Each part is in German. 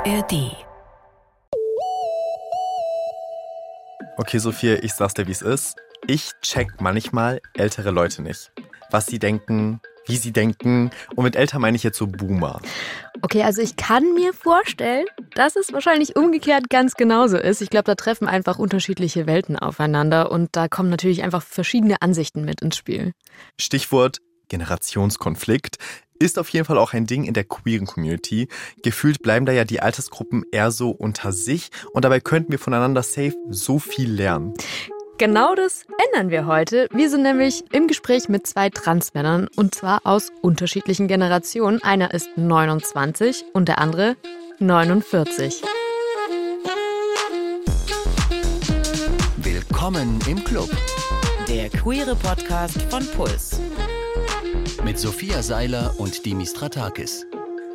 ARD. Okay, Sophia, ich sag's dir, wie es ist. Ich check manchmal ältere Leute nicht. Was sie denken, wie sie denken. Und mit älter meine ich jetzt so Boomer. Okay, also ich kann mir vorstellen, dass es wahrscheinlich umgekehrt ganz genauso ist. Ich glaube, da treffen einfach unterschiedliche Welten aufeinander und da kommen natürlich einfach verschiedene Ansichten mit ins Spiel. Stichwort Generationskonflikt ist auf jeden Fall auch ein Ding in der queeren Community. Gefühlt bleiben da ja die Altersgruppen eher so unter sich und dabei könnten wir voneinander safe so viel lernen. Genau das ändern wir heute. Wir sind nämlich im Gespräch mit zwei Transmännern und zwar aus unterschiedlichen Generationen. Einer ist 29 und der andere 49. Willkommen im Club Der queere Podcast von Puls. Mit Sophia Seiler und Dimis Stratakis.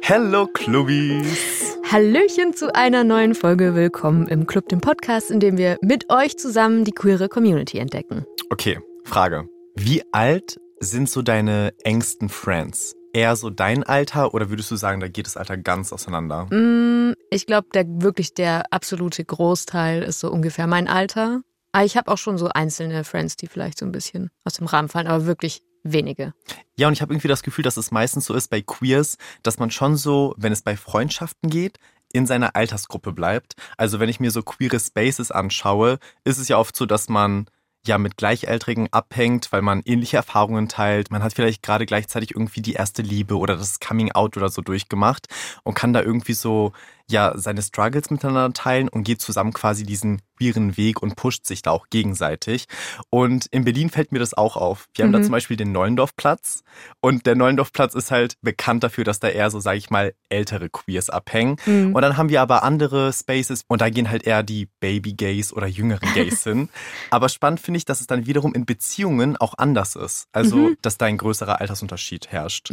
Hello Clubbies! Hallöchen zu einer neuen Folge. Willkommen im Club, dem Podcast, in dem wir mit euch zusammen die queere Community entdecken. Okay, Frage. Wie alt sind so deine engsten Friends? Eher so dein Alter oder würdest du sagen, da geht das Alter ganz auseinander? Mm, Ich glaube, der wirklich der absolute Großteil ist so ungefähr mein Alter. Aber ich habe auch schon so einzelne Friends, die vielleicht so ein bisschen aus dem Rahmen fallen, aber wirklich wenige. Ja, und ich habe irgendwie das Gefühl, dass es meistens so ist bei Queers, dass man schon so, wenn es bei Freundschaften geht, in seiner Altersgruppe bleibt. Also wenn ich mir so queere Spaces anschaue, ist es ja oft so, dass man ja mit Gleichaltrigen abhängt, weil man ähnliche Erfahrungen teilt. Man hat vielleicht gerade gleichzeitig irgendwie die erste Liebe oder das Coming Out oder so durchgemacht und kann da irgendwie so ja seine Struggles miteinander teilen und geht zusammen quasi diesen queeren Weg und pusht sich da auch gegenseitig. Und in Berlin fällt mir das auch auf. Wir haben da Mhm. zum Beispiel den Neulendorfplatz und der Neulendorfplatz ist halt bekannt dafür, dass da eher so, sage ich mal, ältere Queers abhängen. Mhm. Und dann haben wir aber andere Spaces und da gehen halt eher die Baby-Gays oder jüngeren Gays hin. Aber spannend finde ich, dass es dann wiederum in Beziehungen auch anders ist. Also, Mhm. dass da ein größerer Altersunterschied herrscht.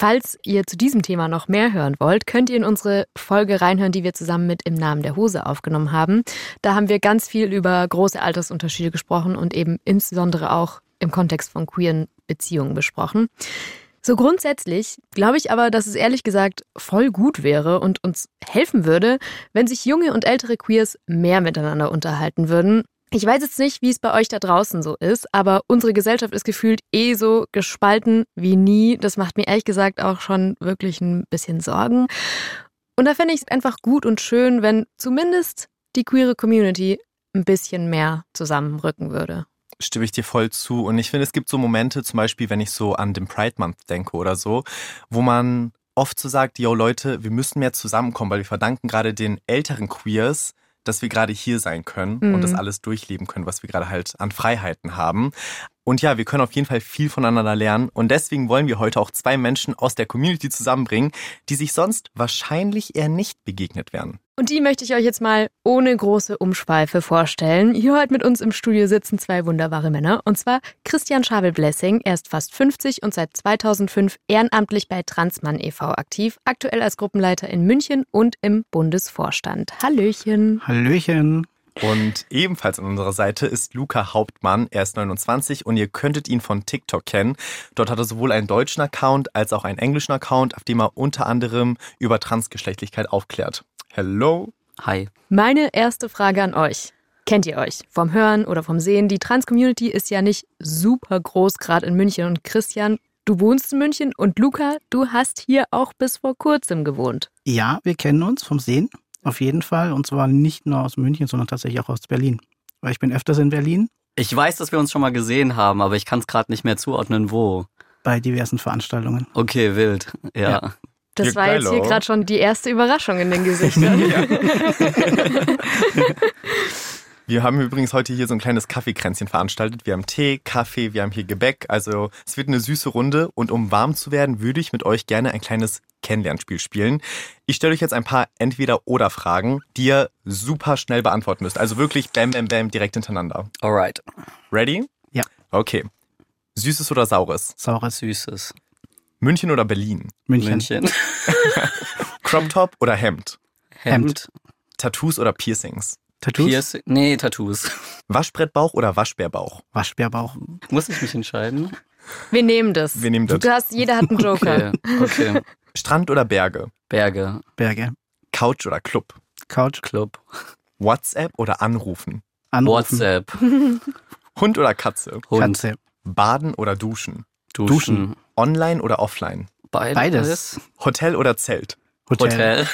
Falls ihr zu diesem Thema noch mehr hören wollt, könnt ihr in unsere Folge reinhören, die wir zusammen mit Im Namen der Hose aufgenommen haben. Da haben wir ganz viel über große Altersunterschiede gesprochen und eben insbesondere auch im Kontext von queeren Beziehungen besprochen. So grundsätzlich glaube ich aber, dass es ehrlich gesagt voll gut wäre und uns helfen würde, wenn sich junge und ältere Queers mehr miteinander unterhalten würden. Ich weiß jetzt nicht, wie es bei euch da draußen so ist, aber unsere Gesellschaft ist gefühlt eh so gespalten wie nie. Das macht mir ehrlich gesagt auch schon wirklich ein bisschen Sorgen. Und da fände ich es einfach gut und schön, wenn zumindest die queere Community ein bisschen mehr zusammenrücken würde. Stimme ich dir voll zu. Und ich finde, es gibt so Momente, zum Beispiel, wenn ich so an den Pride Month denke oder so, wo man oft so sagt, yo Leute, wir müssen mehr zusammenkommen, weil wir verdanken gerade den älteren Queers, dass wir gerade hier sein können Mhm. und das alles durchleben können, was wir gerade halt an Freiheiten haben. Und ja, wir können auf jeden Fall viel voneinander lernen. Und deswegen wollen wir heute auch zwei Menschen aus der Community zusammenbringen, die sich sonst wahrscheinlich eher nicht begegnet wären. Und die möchte ich euch jetzt mal ohne große Umschweife vorstellen. Hier heute mit uns im Studio sitzen zwei wunderbare Männer. Und zwar Christian Schabel-Blessing. Er ist fast 50 und seit 2005 ehrenamtlich bei Transmann e.V. aktiv. Aktuell als Gruppenleiter in München und im Bundesvorstand. Hallöchen. Hallöchen. Und ebenfalls an unserer Seite ist Luca Hauptmann. Er ist 29 und ihr könntet ihn von TikTok kennen. Dort hat er sowohl einen deutschen Account als auch einen englischen Account, auf dem er unter anderem über Transgeschlechtlichkeit aufklärt. Hello. Hi. Meine erste Frage an euch. Kennt ihr euch vom Hören oder vom Sehen? Die Trans-Community ist ja nicht super groß, gerade in München. Und Christian, du wohnst in München und Luca, du hast hier auch bis vor kurzem gewohnt. Ja, wir kennen uns vom Sehen. Auf jeden Fall. Und zwar nicht nur aus München, sondern tatsächlich auch aus Berlin. Weil ich bin öfters in Berlin Ich weiß, dass wir uns schon mal gesehen haben, aber ich kann es gerade nicht mehr zuordnen, wo. bei diversen Veranstaltungen. Okay, wild. Ja. Ja. Das war jetzt hier gerade schon die erste Überraschung in den Gesichtern. Wir haben übrigens heute hier so ein kleines Kaffeekränzchen veranstaltet. Wir haben Tee, Kaffee, wir haben hier Gebäck. Also es wird eine süße Runde. Und um warm zu werden, würde ich mit euch gerne ein kleines Kennenlernspiel spielen. Ich stelle euch jetzt ein paar Entweder-Oder-Fragen, die ihr super schnell beantworten müsst. Also wirklich bam, bam, bam, direkt hintereinander. Alright. Ready? Ja. Okay. Süßes oder Saures? Saures Süßes. München oder Berlin? München. München. Crop Top oder Hemd? Hemd. Tattoos oder Piercings? Tattoos. Piercing. Nee, Tattoos. Waschbrettbauch oder Waschbärbauch? Waschbärbauch. Muss ich mich entscheiden? Wir nehmen das. Wir nehmen das. Du hast, jeder hat einen Joker. Okay. Okay. Strand oder Berge? Berge. Berge. Couch oder Club? Couch, Club. WhatsApp oder Anrufen? Anrufen, WhatsApp. Hund oder Katze? Hund. Katze. Baden oder Duschen? Duschen. Duschen. Online oder offline? Beides. Beides. Hotel oder Zelt? Hotel. Hotel.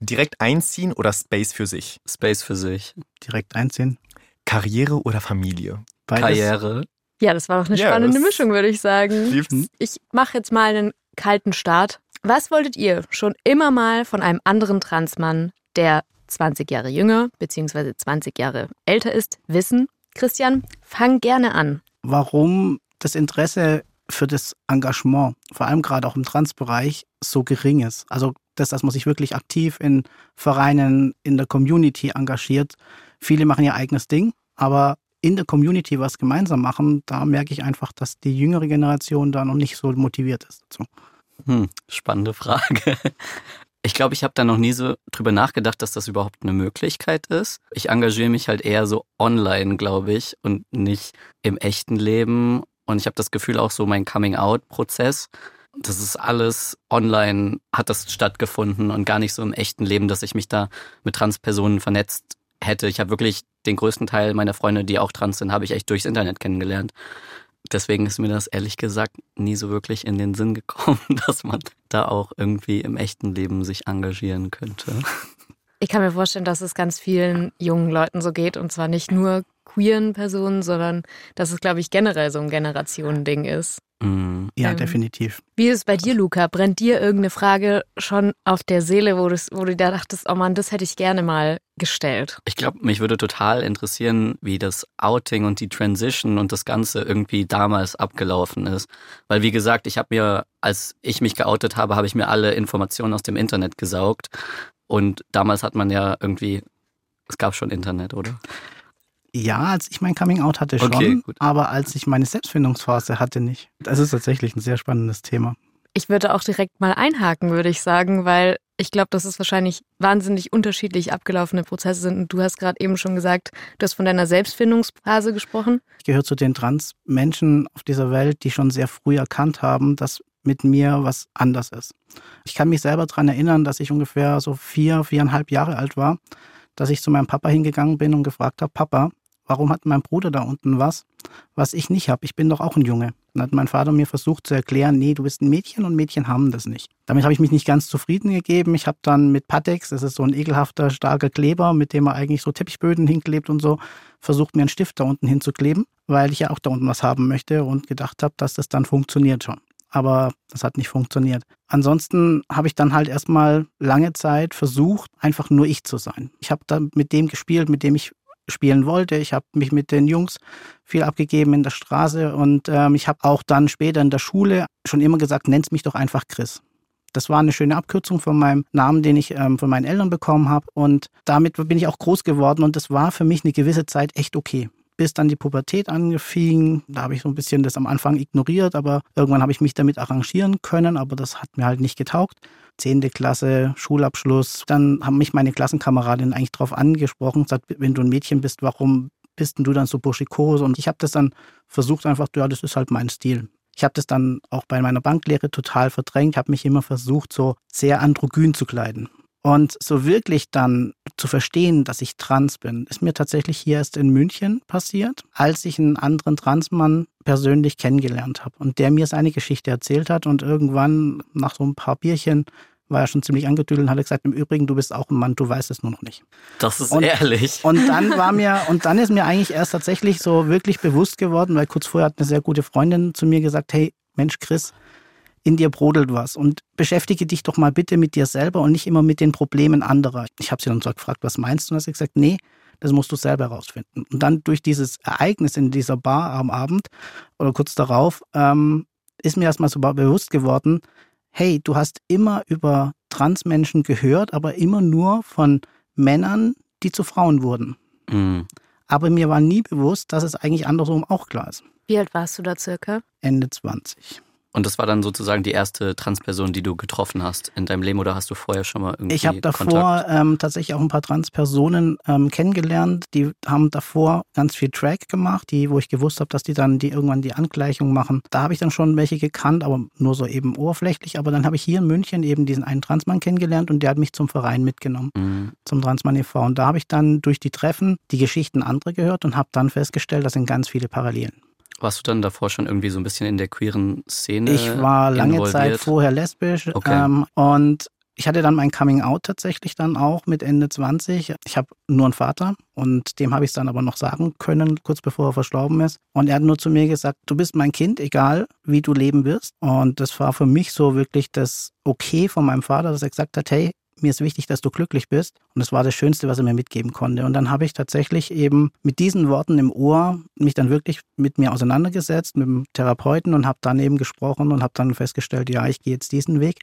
Direkt einziehen oder Space für sich? Space für sich. Direkt einziehen. Karriere oder Familie? Beides. Karriere. Ja, das war doch eine spannende das- Mischung, würde ich sagen. Lieb's. Ich mache jetzt mal einen kalten Start. Was wolltet ihr schon immer mal von einem anderen Transmann, der 20 Jahre jünger bzw. 20 Jahre älter ist, wissen? Christian, fang gerne an. Warum das Interesse für das Engagement, vor allem gerade auch im Transbereich, so gering ist. Also das, dass man sich wirklich aktiv in Vereinen, in der Community engagiert. Viele machen ihr eigenes Ding, aber in der Community was gemeinsam machen, da merke ich einfach, dass die jüngere Generation da noch nicht so motiviert ist dazu. Hm, spannende Frage. Ich glaube, ich habe da noch nie so drüber nachgedacht, dass das überhaupt eine Möglichkeit ist. Ich engagiere mich halt eher so online, glaube ich, und nicht im echten Leben. Und ich habe das Gefühl auch so mein Coming-out-Prozess, das ist alles online, hat das stattgefunden und gar nicht so im echten Leben, dass ich mich da mit Transpersonen vernetzt hätte. Ich habe wirklich den größten Teil meiner Freunde, die auch trans sind, habe ich echt durchs Internet kennengelernt. Deswegen ist mir das ehrlich gesagt nie so wirklich in den Sinn gekommen, dass man da auch irgendwie im echten Leben sich engagieren könnte. Ich kann mir vorstellen, dass es ganz vielen jungen Leuten so geht und zwar nicht nur queeren Personen, sondern dass es, glaube ich, generell so ein Generationending ist. Mm. Ja, Ähm, definitiv. Wie ist es bei dir, Luca? Brennt dir irgendeine Frage schon auf der Seele, wo, wo du da dachtest, oh Mann, das hätte ich gerne mal gestellt? Ich glaube, mich würde total interessieren, wie das Outing und die Transition und das Ganze irgendwie damals abgelaufen ist. Weil, wie gesagt, ich habe mir, als ich mich geoutet habe, habe ich mir alle Informationen aus dem Internet gesaugt. Und damals hat man ja irgendwie, es gab schon Internet, oder? Ja, als ich mein Coming Out hatte schon, Okay, gut. aber als ich meine Selbstfindungsphase hatte nicht. Das ist tatsächlich ein sehr spannendes Thema. Ich würde auch direkt mal einhaken, würde ich sagen, weil ich glaube, dass es wahrscheinlich wahnsinnig unterschiedlich abgelaufene Prozesse sind. Und du hast gerade eben schon gesagt, du hast von deiner Selbstfindungsphase gesprochen. Ich gehöre zu den Trans-Menschen auf dieser Welt, die schon sehr früh erkannt haben, dass mit mir was anders ist. Ich kann mich selber daran erinnern, dass ich ungefähr so vier, viereinhalb Jahre alt war, dass ich zu meinem Papa hingegangen bin und gefragt habe, Papa, warum hat mein Bruder da unten was, was ich nicht habe? Ich bin doch auch ein Junge. Dann hat mein Vater mir versucht zu erklären, nee, du bist ein Mädchen und Mädchen haben das nicht. Damit habe ich mich nicht ganz zufrieden gegeben. Ich habe dann mit Patex, das ist so ein ekelhafter, starker Kleber, mit dem man eigentlich so Teppichböden hinklebt und so, versucht mir einen Stift da unten hinzukleben, weil ich ja auch da unten was haben möchte und gedacht habe, dass das dann funktioniert schon. Aber das hat nicht funktioniert. Ansonsten habe ich dann halt erstmal lange Zeit versucht, einfach nur ich zu sein. Ich habe dann mit dem gespielt, mit dem ich spielen wollte. Ich habe mich mit den Jungs viel abgegeben in der Straße und ähm, ich habe auch dann später in der Schule schon immer gesagt, nenn's mich doch einfach Chris. Das war eine schöne Abkürzung von meinem Namen, den ich ähm, von meinen Eltern bekommen habe. Und damit bin ich auch groß geworden und das war für mich eine gewisse Zeit echt okay. Bis dann die Pubertät angefing, da habe ich so ein bisschen das am Anfang ignoriert, aber irgendwann habe ich mich damit arrangieren können, aber das hat mir halt nicht getaugt. Zehnte Klasse, Schulabschluss, dann haben mich meine Klassenkameradinnen eigentlich darauf angesprochen, gesagt, wenn du ein Mädchen bist, warum bist denn du dann so burschikos? Und ich habe das dann versucht einfach, ja, das ist halt mein Stil. Ich habe das dann auch bei meiner Banklehre total verdrängt, habe mich immer versucht, so sehr androgyn zu kleiden. Und so wirklich dann zu verstehen, dass ich trans bin, ist mir tatsächlich hier erst in München passiert, als ich einen anderen Transmann persönlich kennengelernt habe und der mir seine Geschichte erzählt hat und irgendwann nach so ein paar Bierchen war er schon ziemlich angedüdelt und hat gesagt, im Übrigen, du bist auch ein Mann, du weißt es nur noch nicht. Das ist Und- ehrlich. Und dann war mir, und dann ist mir eigentlich erst tatsächlich so wirklich bewusst geworden, weil kurz vorher hat eine sehr gute Freundin zu mir gesagt, hey, Mensch, Chris, in dir brodelt was und beschäftige dich doch mal bitte mit dir selber und nicht immer mit den Problemen anderer. Ich habe sie dann so gefragt, was meinst du? Und hat sie gesagt, nee, das musst du selber herausfinden. Und dann durch dieses Ereignis in dieser Bar am Abend oder kurz darauf ähm, ist mir erstmal so bewusst geworden, hey, du hast immer über Transmenschen gehört, aber immer nur von Männern, die zu Frauen wurden. Mm. Aber mir war nie bewusst, dass es eigentlich andersrum auch klar ist. Wie alt warst du da circa? Ende 20. Und das war dann sozusagen die erste Transperson, die du getroffen hast in deinem Leben oder hast du vorher schon mal irgendwie Ich habe davor ähm, tatsächlich auch ein paar Transpersonen ähm, kennengelernt. Die haben davor ganz viel Track gemacht, die, wo ich gewusst habe, dass die dann die irgendwann die Angleichung machen. Da habe ich dann schon welche gekannt, aber nur so eben oberflächlich. Aber dann habe ich hier in München eben diesen einen Transmann kennengelernt und der hat mich zum Verein mitgenommen, Mhm. zum Transmann e.V. Und da habe ich dann durch die Treffen die Geschichten anderer gehört und habe dann festgestellt, das sind ganz viele Parallelen. Warst du dann davor schon irgendwie so ein bisschen in der queeren Szene? Ich war lange involviert? Zeit vorher lesbisch Okay. ähm, und ich hatte dann mein Coming Out tatsächlich dann auch mit Ende 20. Ich habe nur einen Vater und dem habe ich es dann aber noch sagen können, kurz bevor er verstorben ist. Und er hat nur zu mir gesagt, du bist mein Kind, egal wie du leben wirst. Und das war für mich so wirklich das Okay von meinem Vater, dass er gesagt hat, hey, mir ist wichtig, dass du glücklich bist. Und das war das Schönste, was er mir mitgeben konnte. Und dann habe ich tatsächlich eben mit diesen Worten im Ohr mich dann wirklich mit mir auseinandergesetzt, mit dem Therapeuten und habe dann eben gesprochen und habe dann festgestellt, ja, ich gehe jetzt diesen Weg.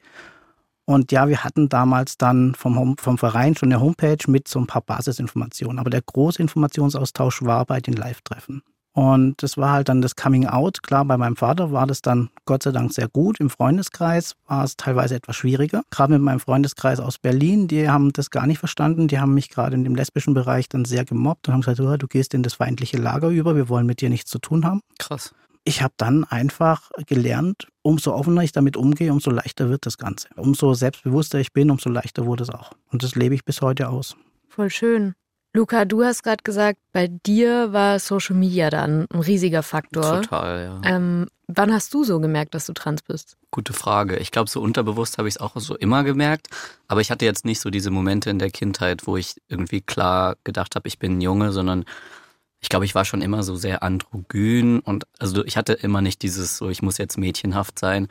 Und ja, wir hatten damals dann vom, vom Verein schon eine Homepage mit so ein paar Basisinformationen. Aber der große Informationsaustausch war bei den Live-Treffen. Und das war halt dann das Coming Out. Klar, bei meinem Vater war das dann Gott sei Dank sehr gut. Im Freundeskreis war es teilweise etwas schwieriger. Gerade mit meinem Freundeskreis aus Berlin, die haben das gar nicht verstanden. Die haben mich gerade in dem lesbischen Bereich dann sehr gemobbt und haben gesagt, oh, du gehst in das feindliche Lager über, wir wollen mit dir nichts zu tun haben. Krass. Ich habe dann einfach gelernt, umso offener ich damit umgehe, umso leichter wird das Ganze. Umso selbstbewusster ich bin, umso leichter wurde es auch. Und das lebe ich bis heute aus. Voll schön. Luca, du hast gerade gesagt, bei dir war Social Media dann ein riesiger Faktor. Total, ja. Ähm, wann hast du so gemerkt, dass du trans bist? Gute Frage. Ich glaube, so unterbewusst habe ich es auch so immer gemerkt. Aber ich hatte jetzt nicht so diese Momente in der Kindheit, wo ich irgendwie klar gedacht habe, ich bin ein Junge, sondern ich glaube, ich war schon immer so sehr androgyn und also ich hatte immer nicht dieses so, ich muss jetzt mädchenhaft sein.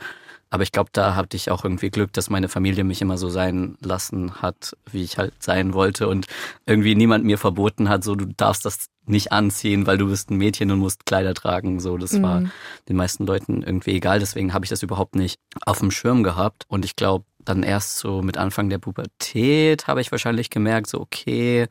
Aber ich glaube, da hatte ich auch irgendwie Glück, dass meine Familie mich immer so sein lassen hat, wie ich halt sein wollte und irgendwie niemand mir verboten hat, so du darfst das nicht anziehen, weil du bist ein Mädchen und musst Kleider tragen. So, das war Mhm. den meisten Leuten irgendwie egal. Deswegen habe ich das überhaupt nicht auf dem Schirm gehabt. Und ich glaube, dann erst so mit Anfang der Pubertät habe ich wahrscheinlich gemerkt, so okay,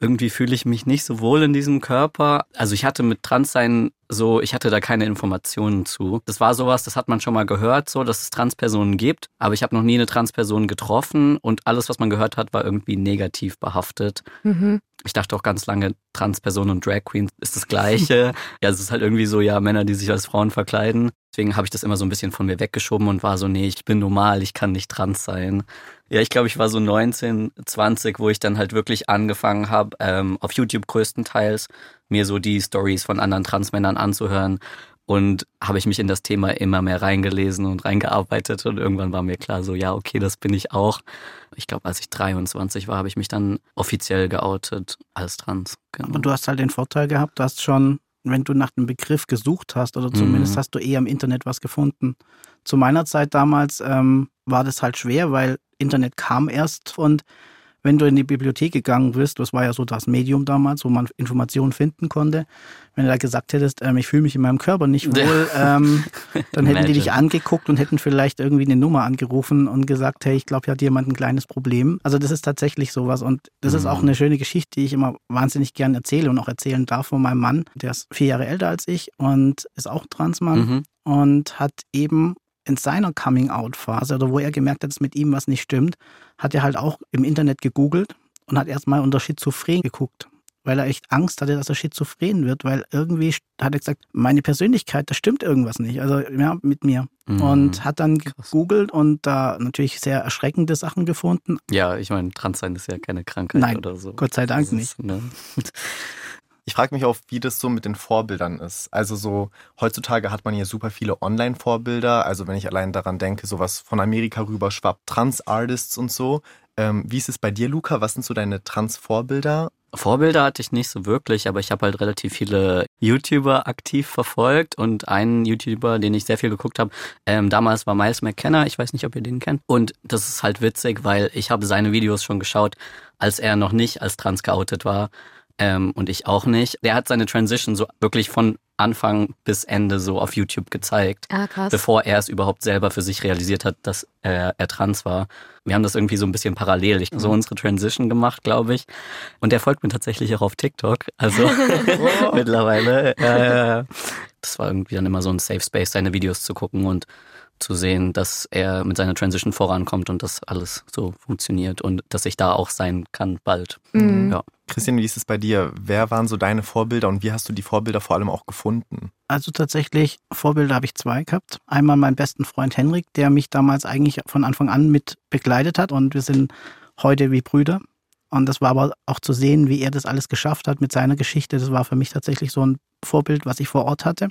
irgendwie fühle ich mich nicht so wohl in diesem Körper. Also ich hatte mit Transsein so, ich hatte da keine Informationen zu. Das war sowas, das hat man schon mal gehört, so, dass es Transpersonen gibt, aber ich habe noch nie eine Transperson getroffen und alles, was man gehört hat, war irgendwie negativ behaftet. Mhm. Ich dachte auch ganz lange, Transperson und Drag Queen ist das Gleiche. ja, es ist halt irgendwie so, ja, Männer, die sich als Frauen verkleiden. Deswegen habe ich das immer so ein bisschen von mir weggeschoben und war so, nee, ich bin normal, ich kann nicht trans sein. Ja, ich glaube, ich war so 19, 20, wo ich dann halt wirklich angefangen habe, ähm, auf YouTube größtenteils mir so die Stories von anderen Transmännern anzuhören. Und habe ich mich in das Thema immer mehr reingelesen und reingearbeitet und irgendwann war mir klar, so ja, okay, das bin ich auch. Ich glaube, als ich 23 war, habe ich mich dann offiziell geoutet als trans. Genau. Aber du hast halt den Vorteil gehabt, dass schon, wenn du nach dem Begriff gesucht hast, oder zumindest Mhm. hast du eher im Internet was gefunden. Zu meiner Zeit damals ähm, war das halt schwer, weil Internet kam erst und wenn du in die Bibliothek gegangen bist, das war ja so das Medium damals, wo man Informationen finden konnte, wenn du da gesagt hättest, ähm, ich fühle mich in meinem Körper nicht wohl, ähm, dann hätten die dich angeguckt und hätten vielleicht irgendwie eine Nummer angerufen und gesagt, hey, ich glaube, hier hat jemand ein kleines Problem. Also das ist tatsächlich sowas und das ist auch Mhm. eine schöne Geschichte, die ich immer wahnsinnig gern erzähle und auch erzählen darf von meinem Mann. Der ist vier Jahre älter als ich und ist auch Transmann Mhm. und hat eben in seiner Coming-out-Phase oder wo er gemerkt hat, dass mit ihm was nicht stimmt, hat er halt auch im Internet gegoogelt und hat erstmal unter Schizophren geguckt, weil er echt Angst hatte, dass er schizophren wird, weil irgendwie hat er gesagt, meine Persönlichkeit, da stimmt irgendwas nicht, also ja, mit mir. Mhm. Und hat dann gegoogelt und da natürlich sehr erschreckende Sachen gefunden. Ja, ich meine, Transsein ist ja keine Krankheit Nein, oder so. Gott sei Dank Das nicht. ist, ne? Ich frage mich auch, wie das so mit den Vorbildern ist. Also so, heutzutage hat man ja super viele Online-Vorbilder. Also wenn ich allein daran denke, sowas von Amerika rüber schwappt, Trans-Artists und so. Ähm, wie ist es bei dir, Luca? Was sind so deine Trans-Vorbilder? Vorbilder hatte ich nicht so wirklich, aber ich habe halt relativ viele YouTuber aktiv verfolgt und einen YouTuber, den ich sehr viel geguckt habe, ähm, damals war Miles McKenna, ich weiß nicht, ob ihr den kennt. Und das ist halt witzig, weil ich habe seine Videos schon geschaut, als er noch nicht als trans geoutet war ähm, und ich auch nicht. Der hat seine Transition so wirklich von Anfang bis Ende so auf YouTube gezeigt, Ah, krass. bevor er es überhaupt selber für sich realisiert hat, dass er, er trans war. Wir haben das irgendwie so ein bisschen parallel, ich, so unsere Transition gemacht, glaube ich. Und er folgt mir tatsächlich auch auf TikTok, also mittlerweile. Äh, das war irgendwie dann immer so ein Safe Space, seine Videos zu gucken und zu sehen, dass er mit seiner Transition vorankommt und dass alles so funktioniert und dass ich da auch sein kann bald. Mhm. Ja. Christian, wie ist es bei dir? Wer waren so deine Vorbilder und wie hast du die Vorbilder vor allem auch gefunden? Also tatsächlich, Vorbilder habe ich zwei gehabt. Einmal meinen besten Freund Henrik, der mich damals eigentlich von Anfang an mit begleitet hat und wir sind heute wie Brüder. Und das war aber auch zu sehen, wie er das alles geschafft hat mit seiner Geschichte. Das war für mich tatsächlich so ein Vorbild, was ich vor Ort hatte.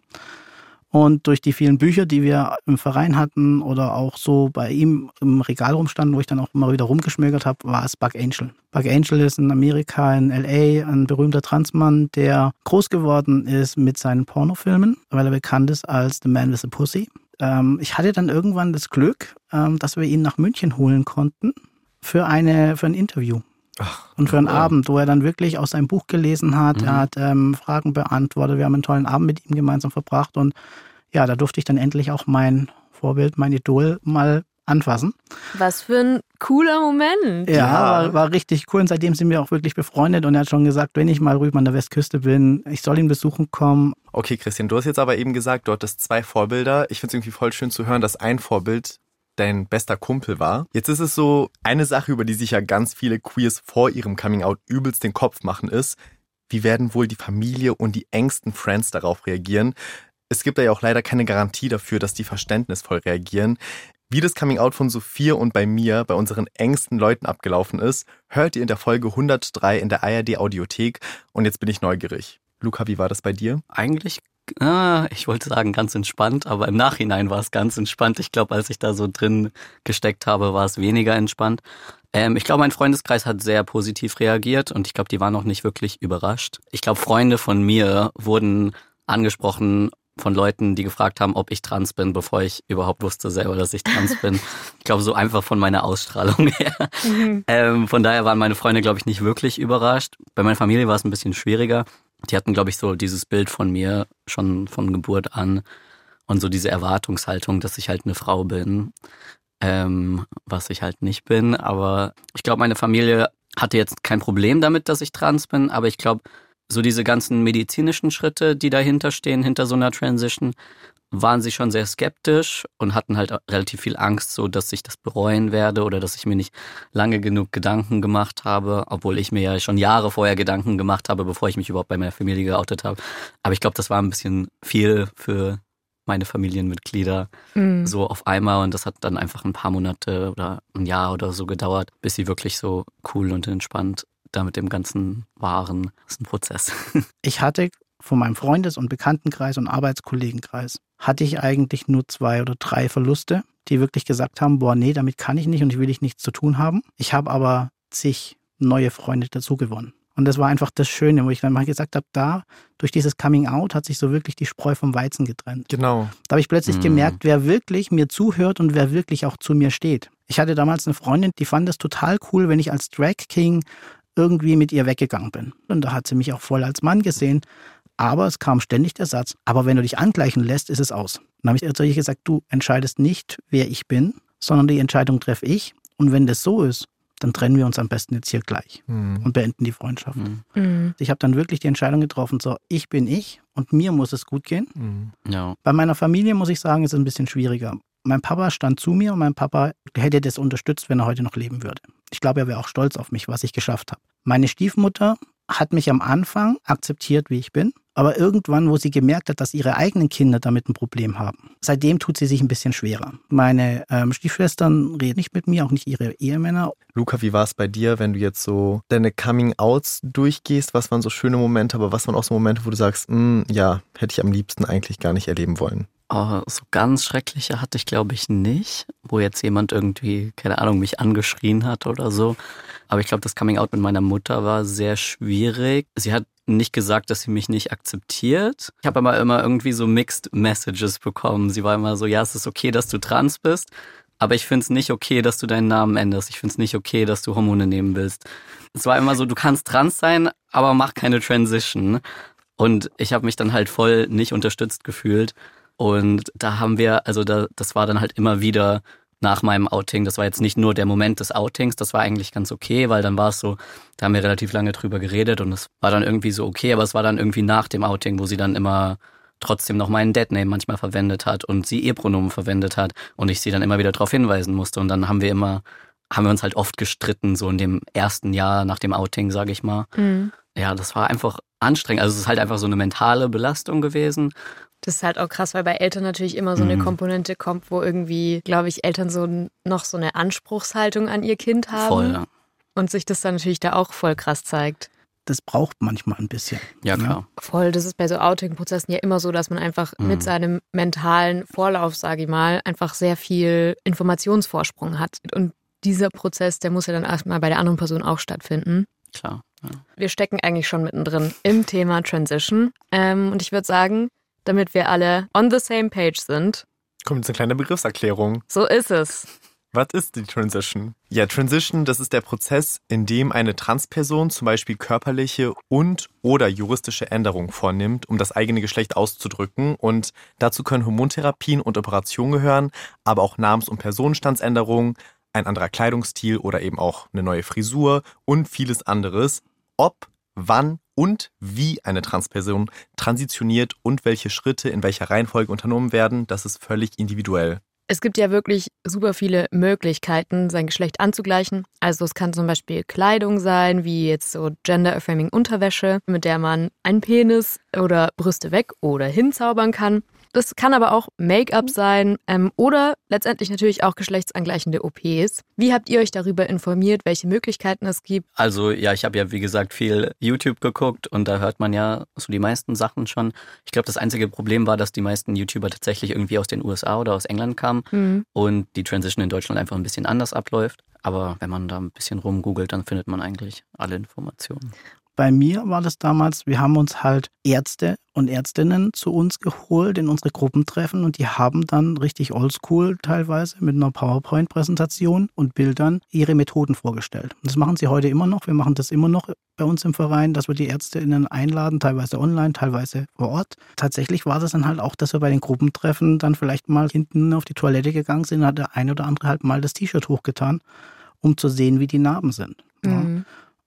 Und durch die vielen Bücher, die wir im Verein hatten oder auch so bei ihm im Regal rumstanden, wo ich dann auch immer wieder rumgeschmögert habe, war es Buck Angel. Buck Angel ist in Amerika, in LA, ein berühmter Transmann, der groß geworden ist mit seinen Pornofilmen, weil er bekannt ist als The Man with a Pussy. Ähm, ich hatte dann irgendwann das Glück, ähm, dass wir ihn nach München holen konnten für, eine, für ein Interview. Und für einen cool. Abend, wo er dann wirklich aus seinem Buch gelesen hat, Mhm. er hat ähm, Fragen beantwortet, wir haben einen tollen Abend mit ihm gemeinsam verbracht und ja, da durfte ich dann endlich auch mein Vorbild, mein Idol mal anfassen. Was für ein cooler Moment. Ja, Ja. War, war richtig cool und seitdem sind wir auch wirklich befreundet und er hat schon gesagt, wenn ich mal rüber an der Westküste bin, ich soll ihn besuchen kommen. Okay, Christian, du hast jetzt aber eben gesagt, du hattest zwei Vorbilder. Ich finde es irgendwie voll schön zu hören, dass ein Vorbild dein bester Kumpel war. Jetzt ist es so, eine Sache, über die sich ja ganz viele Queers vor ihrem Coming-out übelst den Kopf machen, ist, wie werden wohl die Familie und die engsten Friends darauf reagieren? Es gibt da ja auch leider keine Garantie dafür, dass die verständnisvoll reagieren. Wie das Coming-out von Sophia und bei mir, bei unseren engsten Leuten abgelaufen ist, hört ihr in der Folge 103 in der ARD Audiothek und jetzt bin ich neugierig. Luca, wie war das bei dir? Eigentlich, ah, ich wollte sagen ganz entspannt, aber im Nachhinein war es ganz entspannt. Ich glaube, als ich da so drin gesteckt habe, war es weniger entspannt. Ähm, ich glaube, mein Freundeskreis hat sehr positiv reagiert und ich glaube, die waren auch nicht wirklich überrascht. Ich glaube, Freunde von mir wurden angesprochen von Leuten, die gefragt haben, ob ich trans bin, bevor ich überhaupt wusste selber, dass ich trans bin. Ich glaube, so einfach von meiner Ausstrahlung her. Mhm. Ähm, von daher waren meine Freunde, glaube ich, nicht wirklich überrascht. Bei meiner Familie war es ein bisschen schwieriger. Die hatten, glaube ich, so dieses Bild von mir schon von Geburt an und so diese Erwartungshaltung, dass ich halt eine Frau bin, ähm, was ich halt nicht bin. Aber ich glaube, meine Familie hatte jetzt kein Problem damit, dass ich trans bin, aber ich glaube, so diese ganzen medizinischen Schritte, die dahinter stehen, hinter so einer Transition, waren sie schon sehr skeptisch und hatten halt relativ viel Angst, so dass ich das bereuen werde oder dass ich mir nicht lange genug Gedanken gemacht habe, obwohl ich mir ja schon Jahre vorher Gedanken gemacht habe, bevor ich mich überhaupt bei meiner Familie geoutet habe. Aber ich glaube, das war ein bisschen viel für meine Familienmitglieder Mhm. so auf einmal und das hat dann einfach ein paar Monate oder ein Jahr oder so gedauert, bis sie wirklich so cool und entspannt da mit dem Ganzen waren. Das ist ein Prozess. Ich hatte von meinem Freundes- und Bekanntenkreis und Arbeitskollegenkreis hatte ich eigentlich nur zwei oder drei Verluste, die wirklich gesagt haben, boah, nee, damit kann ich nicht und ich will ich nichts zu tun haben. Ich habe aber zig neue Freunde dazu gewonnen. Und das war einfach das Schöne, wo ich dann mal gesagt habe, da durch dieses Coming Out hat sich so wirklich die Spreu vom Weizen getrennt. Genau. Da habe ich plötzlich Mhm. gemerkt, wer wirklich mir zuhört und wer wirklich auch zu mir steht. Ich hatte damals eine Freundin, die fand es total cool, wenn ich als Drag King irgendwie mit ihr weggegangen bin. Und da hat sie mich auch voll als Mann gesehen. Aber es kam ständig der Satz, aber wenn du dich angleichen lässt, ist es aus. Dann habe ich natürlich gesagt, du entscheidest nicht, wer ich bin, sondern die Entscheidung treffe ich. Und wenn das so ist, dann trennen wir uns am besten jetzt hier gleich Hm. und beenden die Freundschaft. Mhm. Mhm. Ich habe dann wirklich die Entscheidung getroffen, so, ich bin ich und mir muss es gut gehen. Hm. Ja. Bei meiner Familie muss ich sagen, ist es ein bisschen schwieriger. Mein Papa stand zu mir und mein Papa hätte das unterstützt, wenn er heute noch leben würde. Ich glaube, er wäre auch stolz auf mich, was ich geschafft habe. Meine Stiefmutter hat mich am Anfang akzeptiert, wie ich bin, aber irgendwann, wo sie gemerkt hat, dass ihre eigenen Kinder damit ein Problem haben, seitdem tut sie sich ein bisschen schwerer. Meine ähm, Stiefschwestern reden nicht mit mir, auch nicht ihre Ehemänner. Luca, wie war es bei dir, wenn du jetzt so deine Coming-Outs durchgehst? Was waren so schöne Momente, aber was waren auch so Momente, wo du sagst, "Mm, ja, hätte ich am liebsten eigentlich gar nicht erleben wollen? Oh, so ganz schreckliche hatte ich, glaube ich, nicht, wo jetzt jemand irgendwie, keine Ahnung, mich angeschrien hat oder so. Aber ich glaube, das Coming Out mit meiner Mutter war sehr schwierig. Sie hat nicht gesagt, dass sie mich nicht akzeptiert. Ich habe aber immer irgendwie so Mixed Messages bekommen. Sie war immer so, ja, es ist okay, dass du trans bist, aber ich finde es nicht okay, dass du deinen Namen änderst. Ich finde es nicht okay, dass du Hormone nehmen willst. Es war immer so, du kannst trans sein, aber mach keine Transition. Und ich habe mich dann halt voll nicht unterstützt gefühlt. Und da haben wir, also da, das war dann halt immer wieder nach meinem Outing. Das war jetzt nicht nur der Moment des Outings, das war eigentlich ganz okay, weil dann war es so, da haben wir relativ lange drüber geredet und es war dann irgendwie so okay, aber es war dann irgendwie nach dem Outing, wo sie dann immer trotzdem noch meinen Deadname manchmal verwendet hat und sie ihr Pronomen verwendet hat und ich sie dann immer wieder darauf hinweisen musste und dann haben wir immer haben wir uns halt oft gestritten so in dem ersten Jahr nach dem Outing, sage ich mal. Mhm. Ja, das war einfach anstrengend. Also es ist halt einfach so eine mentale Belastung gewesen das ist halt auch krass, weil bei Eltern natürlich immer so eine Mhm. Komponente kommt, wo irgendwie, glaube ich, Eltern so noch so eine Anspruchshaltung an ihr Kind haben. voll. Ja, Und sich das dann natürlich da auch voll krass zeigt. Das braucht manchmal ein bisschen. ja klar. Voll, das ist bei so Outing-Prozessen ja immer so, dass man einfach Mhm. mit seinem mentalen Vorlauf, sage ich mal, einfach sehr viel Informationsvorsprung hat. Und dieser Prozess, der muss ja dann erstmal bei der anderen Person auch stattfinden. Klar. Ja. Wir stecken eigentlich schon mittendrin im Thema Transition. Ähm, und ich würde sagen, damit wir alle on the same page sind, Kommt jetzt eine kleine Begriffserklärung. so ist es. Was ist die Transition? Ja, Transition, das ist der Prozess, in dem eine Transperson zum Beispiel körperliche und oder juristische Änderungen vornimmt, um das eigene Geschlecht auszudrücken. Und dazu können Hormontherapien und Operationen gehören, aber auch Namens- und Personenstandsänderungen, ein anderer Kleidungsstil oder eben auch eine neue Frisur und vieles anderes. Ob, wann und wie eine Transperson transitioniert und welche Schritte in welcher Reihenfolge unternommen werden, das ist völlig individuell. Es gibt ja wirklich super viele Möglichkeiten, sein Geschlecht anzugleichen. Also es kann zum Beispiel Kleidung sein, wie jetzt so gender-affirming Unterwäsche, mit der man einen Penis oder Brüste weg oder hinzaubern kann. Das kann aber auch Make-up sein ähm, oder letztendlich natürlich auch geschlechtsangleichende OPs. Wie habt ihr euch darüber informiert, welche Möglichkeiten es gibt? Also ja, ich habe ja wie gesagt viel YouTube geguckt und da hört man ja so die meisten Sachen schon. Ich glaube, das einzige Problem war, dass die meisten YouTuber tatsächlich irgendwie aus den USA oder aus England kamen Hm. und die Transition in Deutschland einfach ein bisschen anders abläuft. Aber wenn man da ein bisschen rumgoogelt, dann findet man eigentlich alle Informationen. Bei mir war das damals, wir haben uns halt Ärzte und Ärztinnen zu uns geholt in unsere Gruppentreffen und die haben dann richtig oldschool teilweise mit einer PowerPoint-Präsentation und Bildern ihre Methoden vorgestellt. Und das machen sie heute immer noch. Wir machen das immer noch bei uns im Verein, dass wir die ÄrztInnen einladen, teilweise online, teilweise vor Ort. Tatsächlich war das dann halt auch, dass wir bei den Gruppentreffen dann vielleicht mal hinten auf die Toilette gegangen sind, hat der eine oder andere halt mal das T-Shirt hochgetan, um zu sehen, wie die Narben sind. Ja.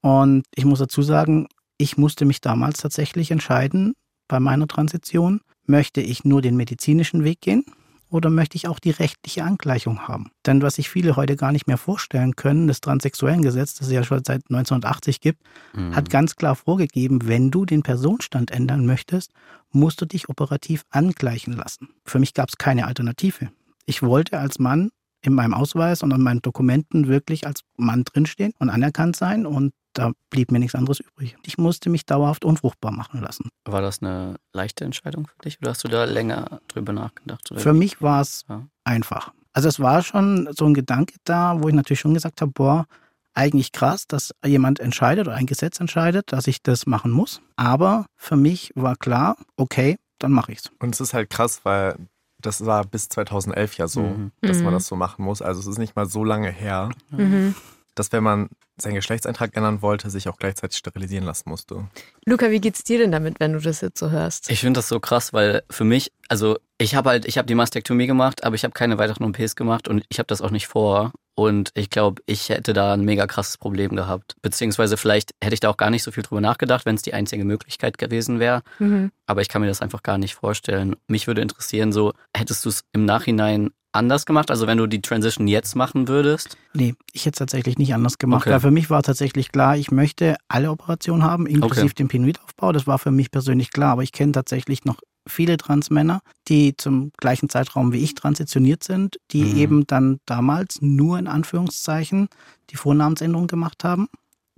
Und ich muss dazu sagen, ich musste mich damals tatsächlich entscheiden bei meiner Transition, möchte ich nur den medizinischen Weg gehen oder möchte ich auch die rechtliche Angleichung haben? Denn was sich viele heute gar nicht mehr vorstellen können, das Transsexuellengesetz, das es ja schon seit 1980 gibt, Mhm. hat ganz klar vorgegeben, wenn du den Personenstand ändern möchtest, musst du dich operativ angleichen lassen. Für mich gab es keine Alternative. Ich wollte als Mann in meinem Ausweis und an meinen Dokumenten wirklich als Mann drinstehen und anerkannt sein und da blieb mir nichts anderes übrig. Ich musste mich dauerhaft unfruchtbar machen lassen. War das eine leichte Entscheidung für dich oder hast du da länger drüber nachgedacht? Oder? Für mich war es Ja. einfach. Also es war schon so ein Gedanke da, wo ich natürlich schon gesagt habe, boah, eigentlich krass, dass jemand entscheidet oder ein Gesetz entscheidet, dass ich das machen muss. Aber für mich war klar, okay, dann mache ich's. Und es ist halt krass, weil das war bis 2011 ja so, Mhm. dass man Mhm. das so machen muss. Also es ist nicht mal so lange her, Mhm. Dass wenn man seinen Geschlechtseintrag ändern wollte, sich auch gleichzeitig sterilisieren lassen musste. Luca, wie geht's dir denn damit, wenn du das jetzt so hörst? Ich finde das so krass, weil für mich, also ich habe halt, ich habe die Mastektomie gemacht, aber ich habe keine weiteren OPs gemacht und ich habe das auch nicht vor. Und ich glaube, ich hätte da ein mega krasses Problem gehabt. Beziehungsweise vielleicht hätte ich da auch gar nicht so viel drüber nachgedacht, wenn es die einzige Möglichkeit gewesen wäre. Mhm. Aber ich kann mir das einfach gar nicht vorstellen. Mich würde interessieren, so hättest du es im Nachhinein anders gemacht? Also wenn du die Transition jetzt machen würdest? Nee, ich hätte es tatsächlich nicht anders gemacht. Okay. Weil für mich war tatsächlich klar, ich möchte alle Operationen haben, inklusive Okay. den Pinoidaufbau. Das war für mich persönlich klar. Aber ich kenne tatsächlich noch viele Transmänner, die zum gleichen Zeitraum wie ich transitioniert sind, die Mhm. eben dann damals nur in Anführungszeichen die Vornamensänderung gemacht haben,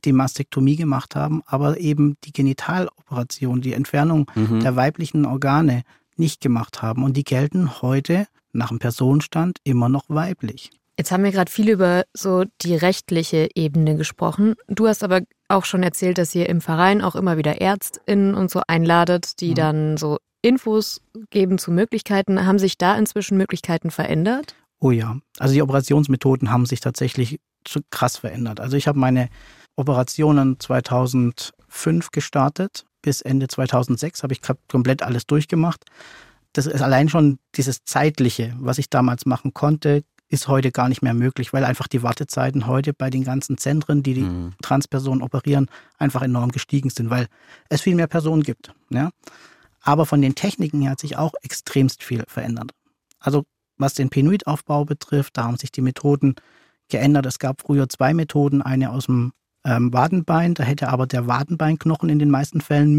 die Mastektomie gemacht haben, aber eben die Genitaloperation, die Entfernung Mhm. der weiblichen Organe nicht gemacht haben. Und die gelten heute nach dem Personenstand immer noch weiblich. Jetzt haben wir gerade viel über so die rechtliche Ebene gesprochen. Du hast aber auch schon erzählt, dass ihr im Verein auch immer wieder ÄrztInnen und so einladet, die Mhm. dann so Infos geben zu Möglichkeiten. Haben sich da inzwischen Möglichkeiten verändert? Oh ja, also die Operationsmethoden haben sich tatsächlich zu krass verändert. Also ich habe meine Operationen 2005 gestartet. bis Ende 2006 habe ich komplett alles durchgemacht. Das ist allein schon dieses Zeitliche, was ich damals machen konnte, ist heute gar nicht mehr möglich, weil einfach die Wartezeiten heute bei den ganzen Zentren, die die mhm. Transpersonen operieren, einfach enorm gestiegen sind, weil es viel mehr Personen gibt. Ja? Aber von den Techniken her hat sich auch extremst viel verändert. Also was den Penoidaufbau betrifft, da haben sich die Methoden geändert. Es gab früher zwei Methoden, eine aus dem ähm, Wadenbein, da hätte aber der Wadenbeinknochen in den meisten Fällen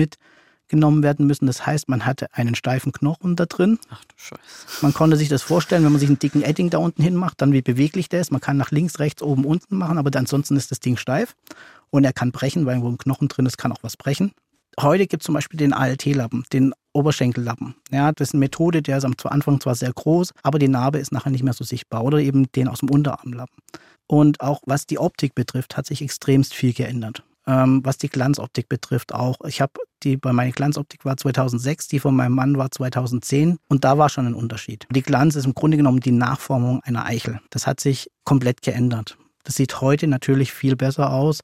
mitgenommen werden müssen. Das heißt, man hatte einen steifen Knochen da drin. Ach du Scheiße. Man konnte sich das vorstellen, wenn man sich einen dicken Edding da unten hin macht, dann wie beweglich der ist. Man kann nach links, rechts, oben, unten machen, aber ansonsten ist das Ding steif. Und er kann brechen, weil wo ein Knochen drin ist, kann auch was brechen. Heute gibt es zum Beispiel den ALT-Lappen, den Oberschenkellappen. Ja, das ist eine Methode, der ist am Anfang zwar sehr groß, aber die Narbe ist nachher nicht mehr so sichtbar. Oder eben den aus dem Unterarmlappen. Und auch was die Optik betrifft, hat sich extremst viel geändert. Ähm, was die Glanzoptik betrifft auch. Ich habe die, bei meiner Glanzoptik war 2006, die von meinem Mann war 2010 und da war schon ein Unterschied. Die Glanz ist im Grunde genommen die Nachformung einer Eichel. Das hat sich komplett geändert. Das sieht heute natürlich viel besser aus,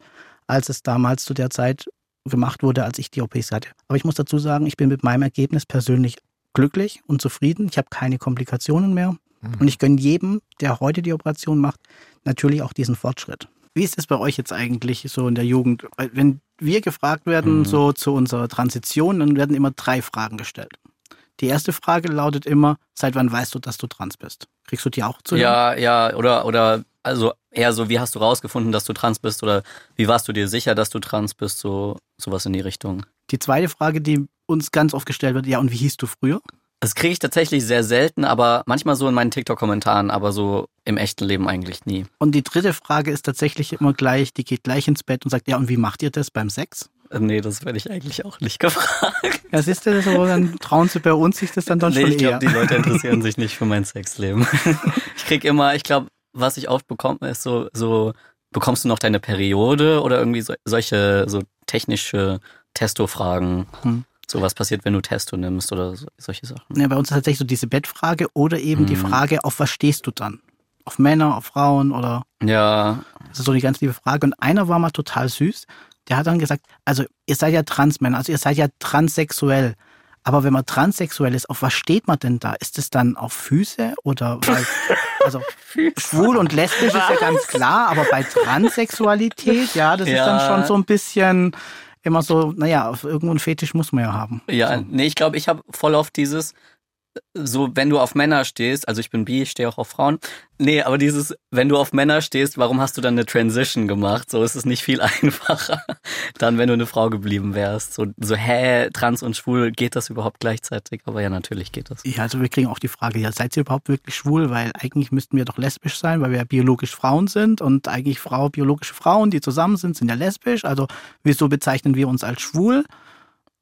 als es damals zu der Zeit gemacht wurde, als ich die OPs hatte. Aber ich muss dazu sagen, ich bin mit meinem Ergebnis persönlich glücklich und zufrieden. Ich habe keine Komplikationen mehr. Mhm. Und ich gönne jedem, der heute die Operation macht, natürlich auch diesen Fortschritt. Wie ist es bei euch jetzt eigentlich so in der Jugend? Wenn wir gefragt werden, mhm. so zu unserer Transition, dann werden immer drei Fragen gestellt. Die erste Frage lautet immer, seit wann weißt du, dass du trans bist? Kriegst du die auch zu? Ja, ja, oder, oder also eher so, wie hast du rausgefunden, dass du trans bist oder wie warst du dir sicher, dass du trans bist, so sowas in die Richtung. Die zweite Frage, die uns ganz oft gestellt wird, ja, und wie hieß du früher? Das kriege ich tatsächlich sehr selten, aber manchmal so in meinen TikTok-Kommentaren, aber so im echten Leben eigentlich nie. Und die dritte Frage ist tatsächlich immer gleich, die geht gleich ins Bett und sagt, ja, und wie macht ihr das beim Sex? Äh, nee, das werde ich eigentlich auch nicht gefragt. Ja, siehst du das, aber dann trauen sie bei uns sich das dann doch nee, schon ich glaub, eher. die Leute interessieren sich nicht für mein Sexleben. Ich krieg immer, ich glaube, was ich oft bekomme, ist so, so, bekommst du noch deine Periode oder irgendwie so, solche, so technische Testo-Fragen. Hm. So was passiert, wenn du Testo nimmst oder so, solche Sachen. Ja, bei uns ist tatsächlich so diese Bettfrage oder eben mhm. die Frage, auf was stehst du dann? Auf Männer, auf Frauen oder? Ja. Das ist so die ganz liebe Frage. Und einer war mal total süß. Der hat dann gesagt, also ihr seid ja Transmänner, also ihr seid ja transsexuell. Aber wenn man transsexuell ist, auf was steht man denn da? Ist es dann auf Füße oder weil, also schwul und lesbisch ist ja ganz klar, aber bei Transsexualität, ja, das ja. ist dann schon so ein bisschen immer so, naja, auf irgendeinen Fetisch muss man ja haben. Ja, so. nee, ich glaube, ich habe voll auf dieses, so, wenn du auf Männer stehst, also ich bin bi, ich stehe auch auf Frauen. Nee, aber dieses, wenn du auf Männer stehst, warum hast du dann eine Transition gemacht? So ist es nicht viel einfacher, dann, wenn du eine Frau geblieben wärst. So, so hä, trans und schwul, geht das überhaupt gleichzeitig? Aber ja, natürlich geht das. Ja, also wir kriegen auch die Frage, ja, seid ihr überhaupt wirklich schwul? Weil eigentlich müssten wir doch lesbisch sein, weil wir ja biologisch Frauen sind und eigentlich Frau, biologische Frauen, die zusammen sind, sind ja lesbisch. Also wieso bezeichnen wir uns als schwul?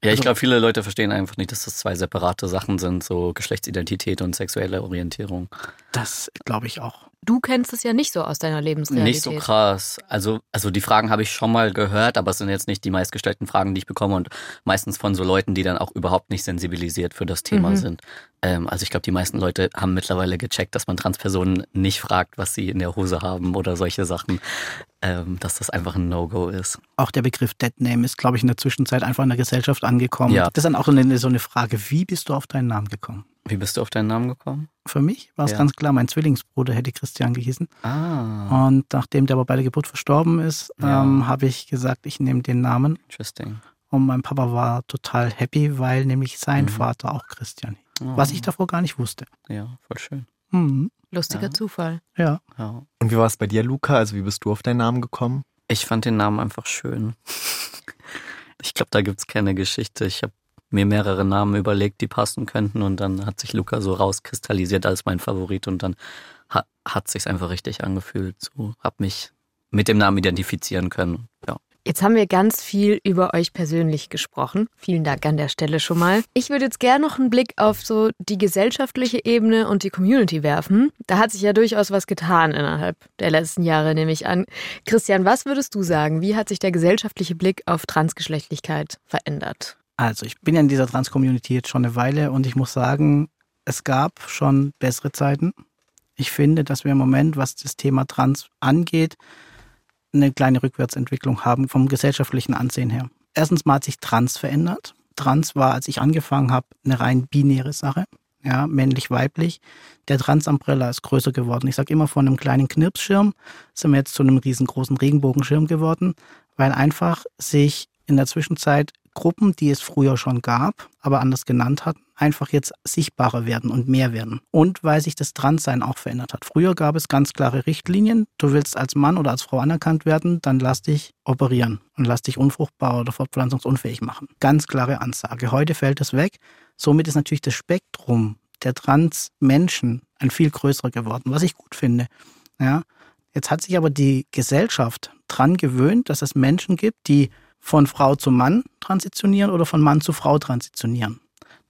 Ja, ich also, glaube, viele Leute verstehen einfach nicht, dass das zwei separate Sachen sind, so Geschlechtsidentität und sexuelle Orientierung. Das glaube ich auch. Du kennst es ja nicht so aus deiner Lebensrealität. Nicht so krass. Also, also die Fragen habe ich schon mal gehört, aber es sind jetzt nicht die meistgestellten Fragen, die ich bekomme und meistens von so Leuten, die dann auch überhaupt nicht sensibilisiert für das Thema mhm. sind. Ähm, also ich glaube, die meisten Leute haben mittlerweile gecheckt, dass man Transpersonen nicht fragt, was sie in der Hose haben oder solche Sachen, ähm, dass das einfach ein No-Go ist. Auch der Begriff Deadname ist, glaube ich, in der Zwischenzeit einfach in der Gesellschaft angekommen. Ja. Das ist dann auch so eine, so eine Frage, wie bist du auf deinen Namen gekommen? Wie bist du auf deinen Namen gekommen? Für mich war es ja. ganz klar, mein Zwillingsbruder hätte Christian gehießen. Ah. Und nachdem der aber bei der Geburt verstorben ist, ja. ähm, habe ich gesagt, ich nehme den Namen. Interesting. Und mein Papa war total happy, weil nämlich sein mhm. Vater auch Christian hieß. Oh. Was ich davor gar nicht wusste. Ja, voll schön. Mhm. Lustiger ja. Zufall. Ja. ja. Und wie war es bei dir, Luca? Also wie bist du auf deinen Namen gekommen? Ich fand den Namen einfach schön. ich glaube, da gibt es keine Geschichte. Ich habe mir mehrere Namen überlegt, die passen könnten und dann hat sich Luca so rauskristallisiert als mein Favorit und dann hat, hat sich einfach richtig angefühlt. So hab mich mit dem Namen identifizieren können. Ja. Jetzt haben wir ganz viel über euch persönlich gesprochen. Vielen Dank an der Stelle schon mal. Ich würde jetzt gerne noch einen Blick auf so die gesellschaftliche Ebene und die Community werfen. Da hat sich ja durchaus was getan innerhalb der letzten Jahre, nehme ich an. Christian, was würdest du sagen? Wie hat sich der gesellschaftliche Blick auf Transgeschlechtlichkeit verändert? Also, ich bin ja in dieser Trans-Community jetzt schon eine Weile und ich muss sagen, es gab schon bessere Zeiten. Ich finde, dass wir im Moment, was das Thema Trans angeht, eine kleine Rückwärtsentwicklung haben vom gesellschaftlichen Ansehen her. erstens mal hat sich Trans verändert. Trans war, als ich angefangen habe, eine rein binäre Sache. Ja, männlich-weiblich. Der Trans-Umbrella ist größer geworden. Ich sage immer, von einem kleinen Knirpsschirm sind wir jetzt zu einem riesengroßen Regenbogenschirm geworden, weil einfach sich in der Zwischenzeit Gruppen, die es früher schon gab, aber anders genannt hatten, einfach jetzt sichtbarer werden und mehr werden. Und weil sich das Transsein auch verändert hat. Früher gab es ganz klare Richtlinien. Du willst als Mann oder als Frau anerkannt werden, dann lass dich operieren und lass dich unfruchtbar oder fortpflanzungsunfähig machen. Ganz klare Ansage. Heute fällt es weg. Somit ist natürlich das Spektrum der Transmenschen ein viel größerer geworden, was ich gut finde. Ja. Jetzt hat sich aber die Gesellschaft dran gewöhnt, dass es Menschen gibt, die von Frau zu Mann transitionieren oder von Mann zu Frau transitionieren.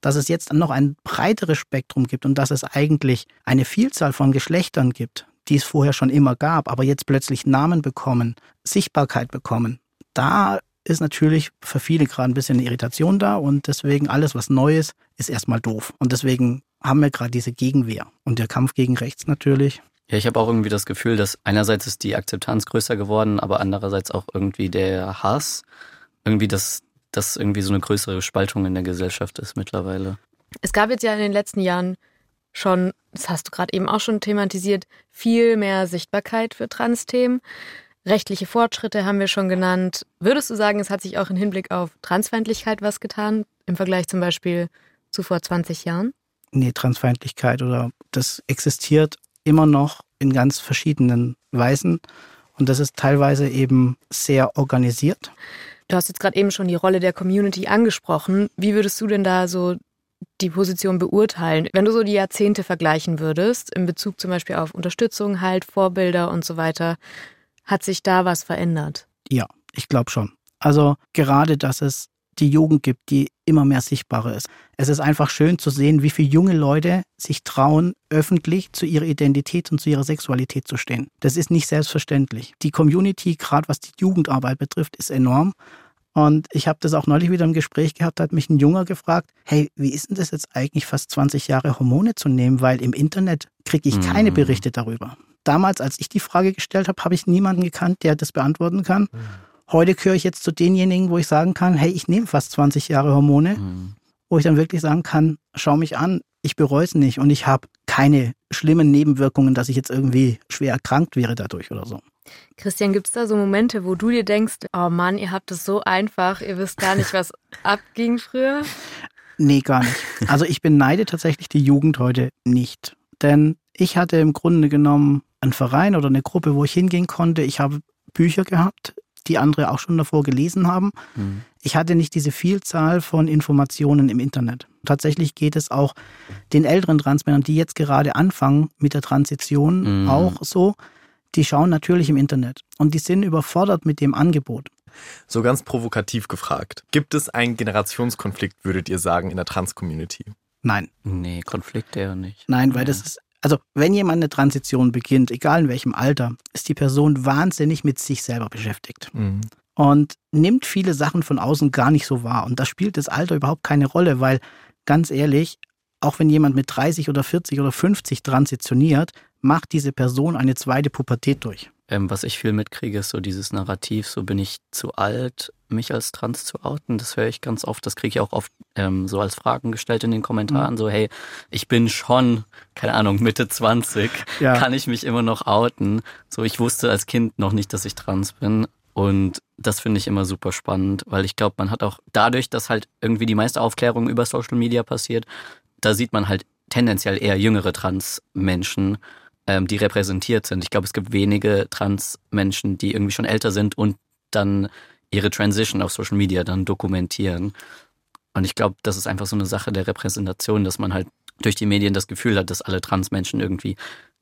Dass es jetzt noch ein breiteres Spektrum gibt und dass es eigentlich eine Vielzahl von Geschlechtern gibt, die es vorher schon immer gab, aber jetzt plötzlich Namen bekommen, Sichtbarkeit bekommen. Da ist natürlich für viele gerade ein bisschen eine Irritation da und deswegen alles, was Neues, ist erstmal doof. Und deswegen haben wir gerade diese Gegenwehr und der Kampf gegen rechts natürlich. Ja, ich habe auch irgendwie das Gefühl, dass einerseits ist die Akzeptanz größer geworden, aber andererseits auch irgendwie der Hass, irgendwie das, das irgendwie so eine größere Spaltung in der Gesellschaft ist mittlerweile. Es gab jetzt ja in den letzten Jahren schon, das hast du gerade eben auch schon thematisiert, viel mehr Sichtbarkeit für Trans-Themen. Rechtliche Fortschritte haben wir schon genannt. Würdest du sagen, es hat sich auch im Hinblick auf Transfeindlichkeit was getan, im Vergleich zum Beispiel zu vor 20 Jahren? Nee, Transfeindlichkeit oder das existiert immer noch in ganz verschiedenen Weisen und das ist teilweise eben sehr organisiert. Du hast jetzt gerade eben schon die Rolle der Community angesprochen. Wie würdest du denn da so die Position beurteilen? Wenn du so die Jahrzehnte vergleichen würdest, in Bezug zum Beispiel auf Unterstützung, halt, Vorbilder und so weiter, hat sich da was verändert? Ja, ich glaube schon. Also gerade, dass es die Jugend gibt, die immer mehr sichtbarer ist. Es ist einfach schön zu sehen, wie viele junge Leute sich trauen, öffentlich zu ihrer Identität und zu ihrer Sexualität zu stehen. Das ist nicht selbstverständlich. Die Community, gerade was die Jugendarbeit betrifft, ist enorm. Und ich habe das auch neulich wieder im Gespräch gehabt, da hat mich ein Junger gefragt, hey, wie ist denn das jetzt eigentlich fast 20 Jahre Hormone zu nehmen, weil im Internet kriege ich keine mhm. Berichte darüber. Damals, als ich die Frage gestellt habe, habe ich niemanden gekannt, der das beantworten kann. Heute gehöre ich jetzt zu denjenigen, wo ich sagen kann, hey, ich nehme fast 20 Jahre Hormone, mhm. wo ich dann wirklich sagen kann, schau mich an, ich bereue es nicht und ich habe keine schlimmen Nebenwirkungen, dass ich jetzt irgendwie schwer erkrankt wäre dadurch oder so. Christian, gibt es da so Momente, wo du dir denkst, oh Mann, ihr habt es so einfach, ihr wisst gar nicht, was abging früher? Nee, gar nicht. Also ich beneide tatsächlich die Jugend heute nicht. Denn ich hatte im Grunde genommen einen Verein oder eine Gruppe, wo ich hingehen konnte. Ich habe Bücher gehabt, die andere auch schon davor gelesen haben. Mhm. Ich hatte nicht diese Vielzahl von Informationen im Internet. Tatsächlich geht es auch den älteren Transmännern, die jetzt gerade anfangen mit der Transition, mhm. auch so. Die schauen natürlich im Internet und die sind überfordert mit dem Angebot. So ganz provokativ gefragt. Gibt es einen Generationskonflikt, würdet ihr sagen, in der Trans-Community? Nein. Nee, Konflikt eher nicht. Nein, weil ja. das ist also, wenn jemand eine Transition beginnt, egal in welchem Alter, ist die Person wahnsinnig mit sich selber beschäftigt. Mhm. Und nimmt viele Sachen von außen gar nicht so wahr. Und da spielt das Alter überhaupt keine Rolle, weil ganz ehrlich, auch wenn jemand mit 30 oder 40 oder 50 transitioniert, macht diese Person eine zweite Pubertät durch. Ähm, was ich viel mitkriege, ist so dieses Narrativ, so bin ich zu alt, mich als trans zu outen. Das höre ich ganz oft. Das kriege ich auch oft ähm, so als Fragen gestellt in den Kommentaren. Mhm. So, hey, ich bin schon, keine Ahnung, Mitte 20. Ja. Kann ich mich immer noch outen? So, ich wusste als Kind noch nicht, dass ich trans bin. Und das finde ich immer super spannend, weil ich glaube, man hat auch dadurch, dass halt irgendwie die meiste Aufklärung über Social Media passiert, da sieht man halt tendenziell eher jüngere Trans-Menschen ähm, die repräsentiert sind. Ich glaube, es gibt wenige Trans-Menschen, die irgendwie schon älter sind und dann ihre Transition auf Social Media dann dokumentieren. Und ich glaube, das ist einfach so eine Sache der Repräsentation, dass man halt durch die Medien das Gefühl hat, dass alle Transmenschen irgendwie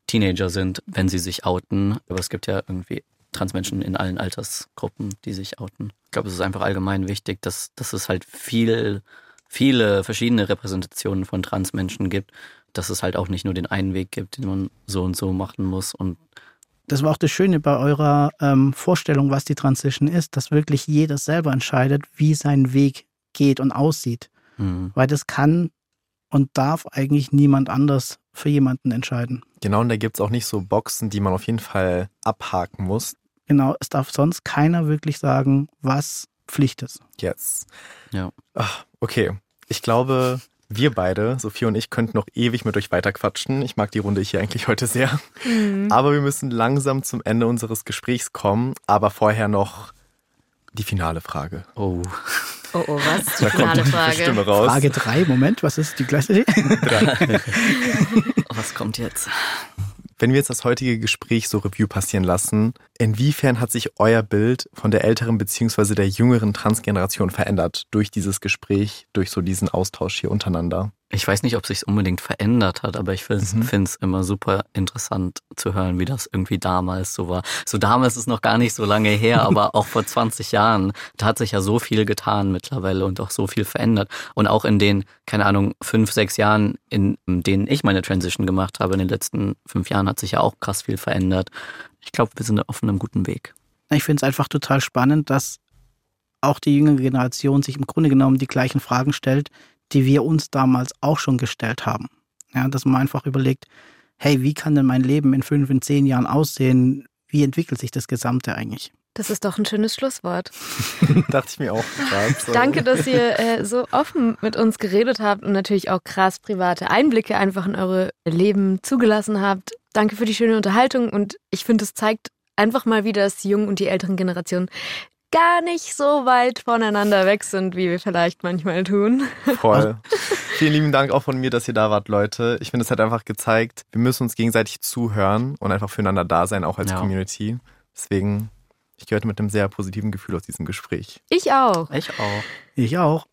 Teenager sind, wenn sie sich outen. Aber es gibt ja irgendwie Transmenschen in allen Altersgruppen, die sich outen. Ich glaube, es ist einfach allgemein wichtig, dass, dass es halt viel, viele verschiedene Repräsentationen von Transmenschen gibt dass es halt auch nicht nur den einen Weg gibt, den man so und so machen muss. Und das war auch das Schöne bei eurer ähm, Vorstellung, was die Transition ist, dass wirklich jeder selber entscheidet, wie sein Weg geht und aussieht. Mhm. Weil das kann und darf eigentlich niemand anders für jemanden entscheiden. Genau, und da gibt es auch nicht so Boxen, die man auf jeden Fall abhaken muss. Genau, es darf sonst keiner wirklich sagen, was Pflicht ist. Yes. Ja. Ach, okay. Ich glaube, wir beide, Sophie und ich, könnten noch ewig mit euch weiterquatschen. Ich mag die Runde hier eigentlich heute sehr. Mhm. Aber wir müssen langsam zum Ende unseres Gesprächs kommen. Aber vorher noch die finale Frage. Oh. Oh, oh, was? Die Da kommt finale die Frage. Stimme raus. Frage drei, Moment, was ist die gleiche? Was kommt jetzt? Wenn wir jetzt das heutige Gespräch so Review passieren lassen, inwiefern hat sich euer Bild von der älteren bzw. der jüngeren Transgeneration verändert durch dieses Gespräch, durch so diesen Austausch hier untereinander? Ich weiß nicht, ob sich's unbedingt verändert hat, aber ich finde Mhm. es immer super interessant zu hören, wie das irgendwie damals so war. So damals ist noch gar nicht so lange her, aber auch vor 20 Jahren, da hat sich ja so viel getan mittlerweile und auch so viel verändert. Und auch in den, keine Ahnung, fünf, sechs Jahren, in denen ich meine Transition gemacht habe, in den letzten fünf Jahren hat sich ja auch krass viel verändert. Ich glaube, wir sind auf einem guten Weg. Ich finde es einfach total spannend, dass auch die jüngere Generation sich im Grunde genommen die gleichen Fragen stellt, die wir uns damals auch schon gestellt haben. Ja, dass man einfach überlegt, hey, wie kann denn mein Leben in fünf, in zehn Jahren aussehen? Wie entwickelt sich das Gesamte eigentlich? Das ist doch ein schönes Schlusswort. Dachte ich mir auch gerade. So. Danke, dass ihr äh, so offen mit uns geredet habt und natürlich auch krass private Einblicke einfach in eure Leben zugelassen habt. Danke für die schöne Unterhaltung und ich finde, es zeigt einfach mal wieder, dass die jungen und die älteren Generationen gar nicht so weit voneinander weg sind, wie wir vielleicht manchmal tun. Voll. Vielen lieben Dank auch von mir, dass ihr da wart, Leute. Ich finde, es hat einfach gezeigt, wir müssen uns gegenseitig zuhören und einfach füreinander da sein, auch als Ja. Community. Deswegen, ich gehörte mit einem sehr positiven Gefühl aus diesem Gespräch. Ich auch. Ich auch. Ich auch.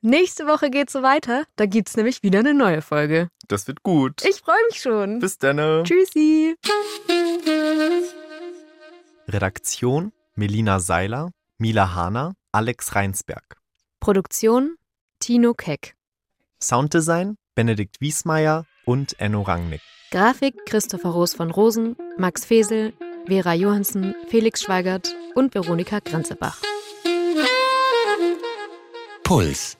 Nächste Woche geht's so weiter. Da gibt's nämlich wieder eine neue Folge. Das wird gut. Ich freue mich schon. Bis dann. Tschüssi. Redaktion Melina Seiler, Mila Hahner, Alex Reinsberg. Produktion Tino Keck. Sounddesign Benedikt Wiesmeier und Enno Rangnick. Grafik Christopher Roos von Rosen, Max Fesel, Vera Johansen, Felix Schweigert und Veronika Grenzebach. Puls.